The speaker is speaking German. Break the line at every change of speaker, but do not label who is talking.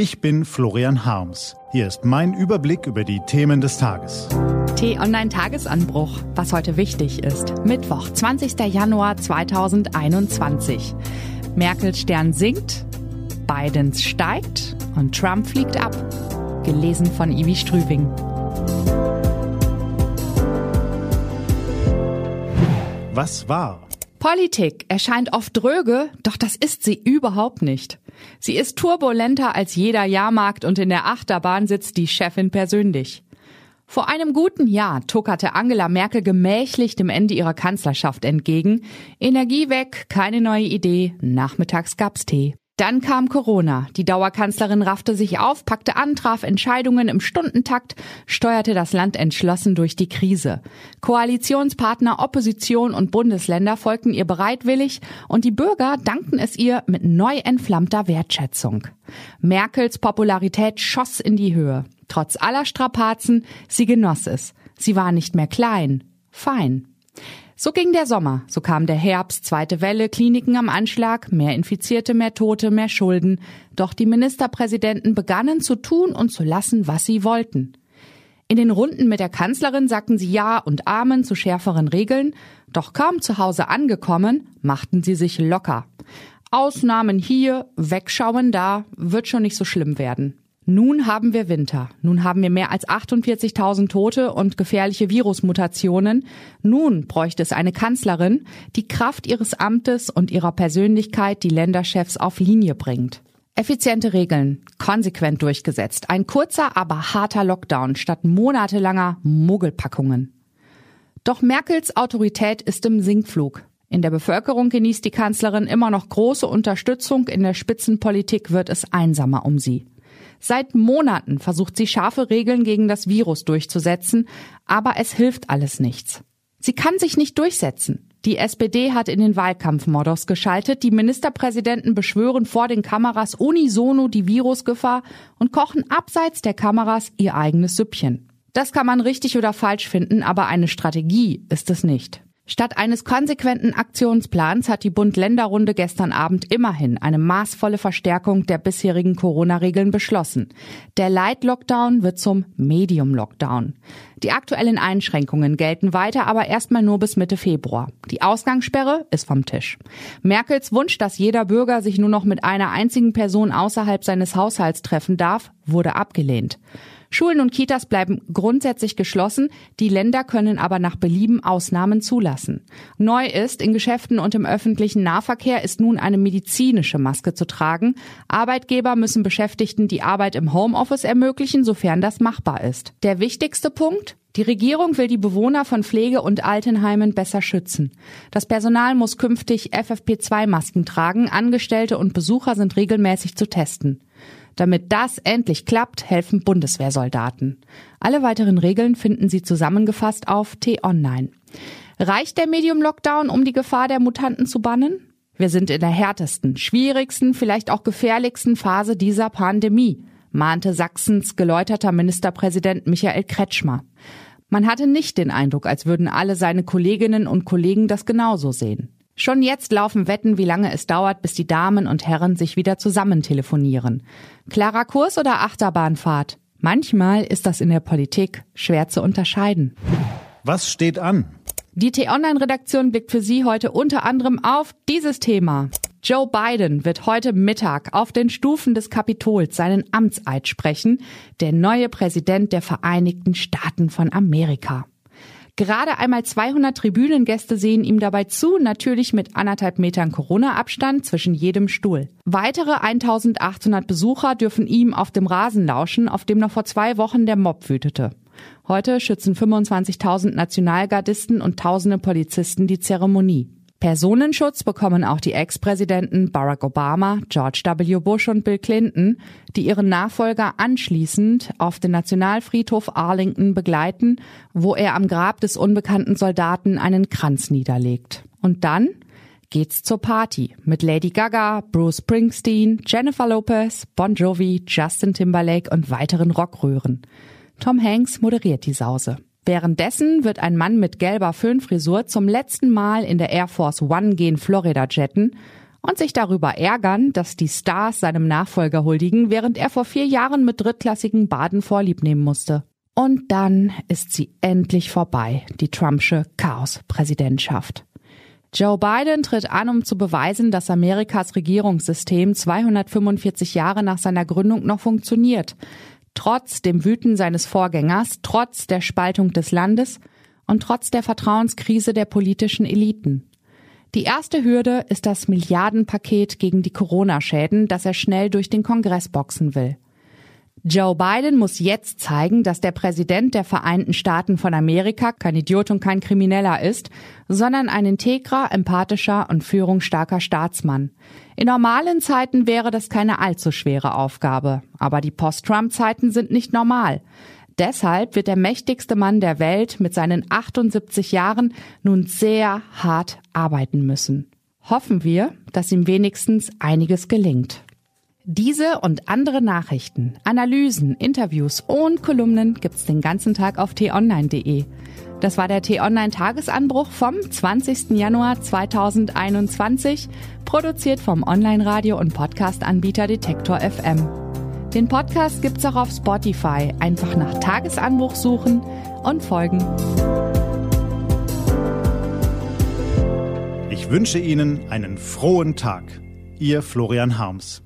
Ich bin Florian Harms. Hier ist mein Überblick über die Themen des Tages.
T-Online-Tagesanbruch, was heute wichtig ist. Mittwoch, 20. Januar 2021. Merkels Stern sinkt, Bidens steigt und Trump fliegt ab. Gelesen von Ivi Strübing.
Was war?
Politik erscheint oft dröge, doch das ist sie überhaupt nicht. Sie ist turbulenter als jeder Jahrmarkt und in der Achterbahn sitzt die Chefin persönlich. Vor einem guten Jahr tuckerte Angela Merkel gemächlich dem Ende ihrer Kanzlerschaft entgegen. Energie weg, keine neue Idee, nachmittags gab's Tee. Dann kam Corona. Die Dauerkanzlerin raffte sich auf, packte an, traf Entscheidungen im Stundentakt, steuerte das Land entschlossen durch die Krise. Koalitionspartner, Opposition und Bundesländer folgten ihr bereitwillig und die Bürger dankten es ihr mit neu entflammter Wertschätzung. Merkels Popularität schoss in die Höhe. Trotz aller Strapazen, sie genoss es. Sie war nicht mehr klein, fein. So ging der Sommer, so kam der Herbst, zweite Welle, Kliniken am Anschlag, mehr Infizierte, mehr Tote, mehr Schulden. Doch die Ministerpräsidenten begannen zu tun und zu lassen, was sie wollten. In den Runden mit der Kanzlerin sagten sie Ja und Amen zu schärferen Regeln, doch kaum zu Hause angekommen, machten sie sich locker. Ausnahmen hier, Wegschauen da, wird schon nicht so schlimm werden. Nun haben wir Winter. Nun haben wir mehr als 48.000 Tote und gefährliche Virusmutationen. Nun bräuchte es eine Kanzlerin, die Kraft ihres Amtes und ihrer Persönlichkeit die Länderchefs auf Linie bringt. Effiziente Regeln, konsequent durchgesetzt. Ein kurzer, aber harter Lockdown statt monatelanger Mogelpackungen. Doch Merkels Autorität ist im Sinkflug. In der Bevölkerung genießt die Kanzlerin immer noch große Unterstützung, in der Spitzenpolitik wird es einsamer um sie. Seit Monaten versucht sie scharfe Regeln gegen das Virus durchzusetzen, aber es hilft alles nichts. Sie kann sich nicht durchsetzen. Die SPD hat in den Wahlkampfmodus geschaltet, die Ministerpräsidenten beschwören vor den Kameras unisono die Virusgefahr und kochen abseits der Kameras ihr eigenes Süppchen. Das kann man richtig oder falsch finden, aber eine Strategie ist es nicht. Statt eines konsequenten Aktionsplans hat die Bund-Länder-Runde gestern Abend immerhin eine maßvolle Verstärkung der bisherigen Corona-Regeln beschlossen. Der Light-Lockdown wird zum Medium-Lockdown. Die aktuellen Einschränkungen gelten weiter, aber erstmal nur bis Mitte Februar. Die Ausgangssperre ist vom Tisch. Merkels Wunsch, dass jeder Bürger sich nur noch mit einer einzigen Person außerhalb seines Haushalts treffen darf, wurde abgelehnt. Schulen und Kitas bleiben grundsätzlich geschlossen, die Länder können aber nach Belieben Ausnahmen zulassen. Neu ist, in Geschäften und im öffentlichen Nahverkehr ist nun eine medizinische Maske zu tragen. Arbeitgeber müssen Beschäftigten die Arbeit im Homeoffice ermöglichen, sofern das machbar ist. Der wichtigste Punkt? Die Regierung will die Bewohner von Pflege- und Altenheimen besser schützen. Das Personal muss künftig FFP2-Masken tragen, Angestellte und Besucher sind regelmäßig zu testen. Damit das endlich klappt, helfen Bundeswehrsoldaten. Alle weiteren Regeln finden Sie zusammengefasst auf T-Online. Reicht der Medium-Lockdown, um die Gefahr der Mutanten zu bannen? Wir sind in der härtesten, schwierigsten, vielleicht auch gefährlichsten Phase dieser Pandemie, mahnte Sachsens geläuterter Ministerpräsident Michael Kretschmer. Man hatte nicht den Eindruck, als würden alle seine Kolleginnen und Kollegen das genauso sehen. Schon jetzt laufen Wetten, wie lange es dauert, bis die Damen und Herren sich wieder zusammen telefonieren. Klarer Kurs oder Achterbahnfahrt? Manchmal ist das in der Politik schwer zu unterscheiden.
Was steht an?
Die T-Online-Redaktion blickt für Sie heute unter anderem auf dieses Thema. Joe Biden wird heute Mittag auf den Stufen des Kapitols seinen Amtseid sprechen, der neue Präsident der Vereinigten Staaten von Amerika. Gerade einmal 200 Tribünengäste sehen ihm dabei zu, natürlich mit anderthalb Metern Corona-Abstand zwischen jedem Stuhl. Weitere 1800 Besucher dürfen ihm auf dem Rasen lauschen, auf dem noch vor zwei Wochen der Mob wütete. Heute schützen 25.000 Nationalgardisten und tausende Polizisten die Zeremonie. Personenschutz bekommen auch die Ex-Präsidenten Barack Obama, George W. Bush und Bill Clinton, die ihren Nachfolger anschließend auf den Nationalfriedhof Arlington begleiten, wo er am Grab des unbekannten Soldaten einen Kranz niederlegt. Und dann geht's zur Party mit Lady Gaga, Bruce Springsteen, Jennifer Lopez, Bon Jovi, Justin Timberlake und weiteren Rockröhren. Tom Hanks moderiert die Sause. Währenddessen wird ein Mann mit gelber Föhnfrisur zum letzten Mal in der Air Force One gen Florida jetten. und sich darüber ärgern, dass die Stars seinem Nachfolger huldigen, während er vor vier Jahren mit drittklassigen Baden Vorlieb nehmen musste. Und dann ist sie endlich vorbei, die Trumpsche Chaos-Präsidentschaft. Joe Biden tritt an, um zu beweisen, dass Amerikas Regierungssystem 245 Jahre nach seiner Gründung noch funktioniert. Trotz dem Wüten seines Vorgängers, trotz der Spaltung des Landes und trotz der Vertrauenskrise der politischen Eliten. Die erste Hürde ist das Milliardenpaket gegen die Corona-Schäden, das er schnell durch den Kongress boxen will. Joe Biden muss jetzt zeigen, dass der Präsident der Vereinten Staaten von Amerika kein Idiot und kein Krimineller ist, sondern ein integrer, empathischer und führungsstarker Staatsmann. In normalen Zeiten wäre das keine allzu schwere Aufgabe, aber die Post-Trump-Zeiten sind nicht normal. Deshalb wird der mächtigste Mann der Welt mit seinen 78 Jahren nun sehr hart arbeiten müssen. Hoffen wir, dass ihm wenigstens einiges gelingt. Diese und andere Nachrichten, Analysen, Interviews und Kolumnen gibt's den ganzen Tag auf t-online.de. Das war der T-Online Tagesanbruch vom 20. Januar 2021, produziert vom Online-Radio- und Podcast-Anbieter Detektor FM. Den Podcast gibt's auch auf Spotify. Einfach nach Tagesanbruch suchen und folgen.
Ich wünsche Ihnen einen frohen Tag. Ihr Florian Harms.